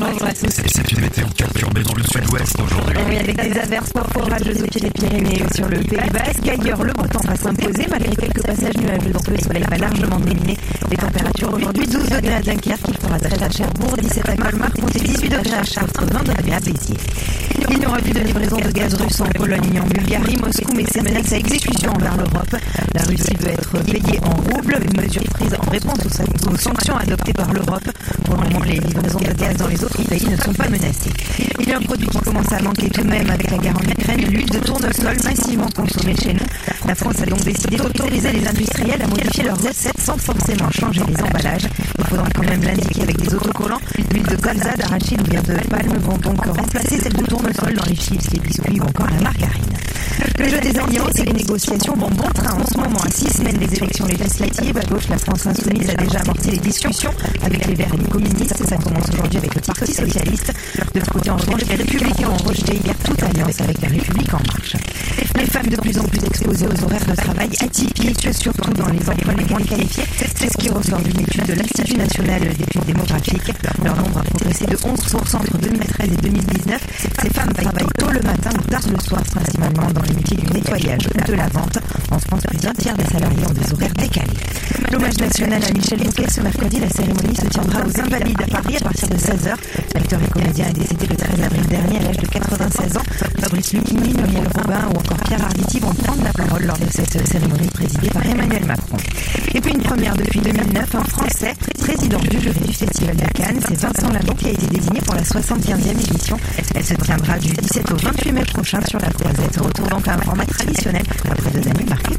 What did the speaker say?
Bonjour à tous. C'est une météo perturbée dans le sud-ouest aujourd'hui. Oui, avec des averses parfois orageuses au pied des Pyrénées ou sur le Pays Basque. Ailleurs, le beau temps va s'imposer malgré quelques passages nuageux. Donc le soleil va largement dominer les températures. Aujourd'hui, 12 degrés à Dunkerque, il fera 13 à Cherbourg, 17 à Colmar, comptez 18 degrés à Chartres, 20 degrés à Béziers. Il n'y aura plus de livraison de gaz russe en Pologne en Bulgarie. Moscou met ses menaces à exécution envers l'Europe. La Russie veut être payée en roubles, une mesure prise en réponse aux, aux sanctions adoptées par l'Europe. Pour le moment, les livraisons de gaz dans les autres pays ne sont pas menacées. Il y a un produit qui commence à manquer tout de même avec la guerre en Ukraine, l'huile de tournesol massivement consommée chez nous. La France a donc décidé d'autoriser les industriels à modifier leurs assets sans forcément changer les emballages. Il faudra quand même l'indiquer avec des autocollants. L'huile de colza, d'arachide ou bien de palme vont donc remplacer celle de tournesol dans les chips, les biscuits ou encore la margarine. Le jeu des alliances et les négociations vont bon train en ce moment. À six semaines des élections législatives, à gauche, la France insoumise a déjà amorcé les discussions avec les Verts et les communistes. Ça commence aujourd'hui avec le Parti socialiste. De ce côté, en revanche, les républicains ont rejeté hier toute alliance avec la République en marche. Femmes de plus en plus exposées aux horaires de travail atypiques, surtout dans les emplois les moins qualifiés. C'est ce qui ressort d'une étude de l'Institut national d'études démographiques. Leur nombre a progressé de 11% entre 2013 et 2019. Ces femmes travaillent tôt le matin ou tard le soir, principalement dans les métiers du nettoyage ou de la vente. En France, plus d'un tiers des salariés ont des horaires décalés. L'hommage national à Michel Bouquet ce mercredi, la cérémonie se tiendra aux Invalides à Paris à partir de 16h. L'acteur et comédien est décédé le 13 avril dernier à l'âge de 96 ans. Fabrice Lucchini, Muriel Robin ou encore Pierre Arditi vont prendre la parole lors de cette cérémonie présidée par Emmanuel Macron. Et puis une première depuis 2009, un Français, président du jury du Festival de Cannes, c'est Vincent Lindon qui a été désigné pour la 75e édition. Elle se tiendra du 17 au 28 mai prochain sur la Croisette. Retour donc à un format traditionnel après deux années marquées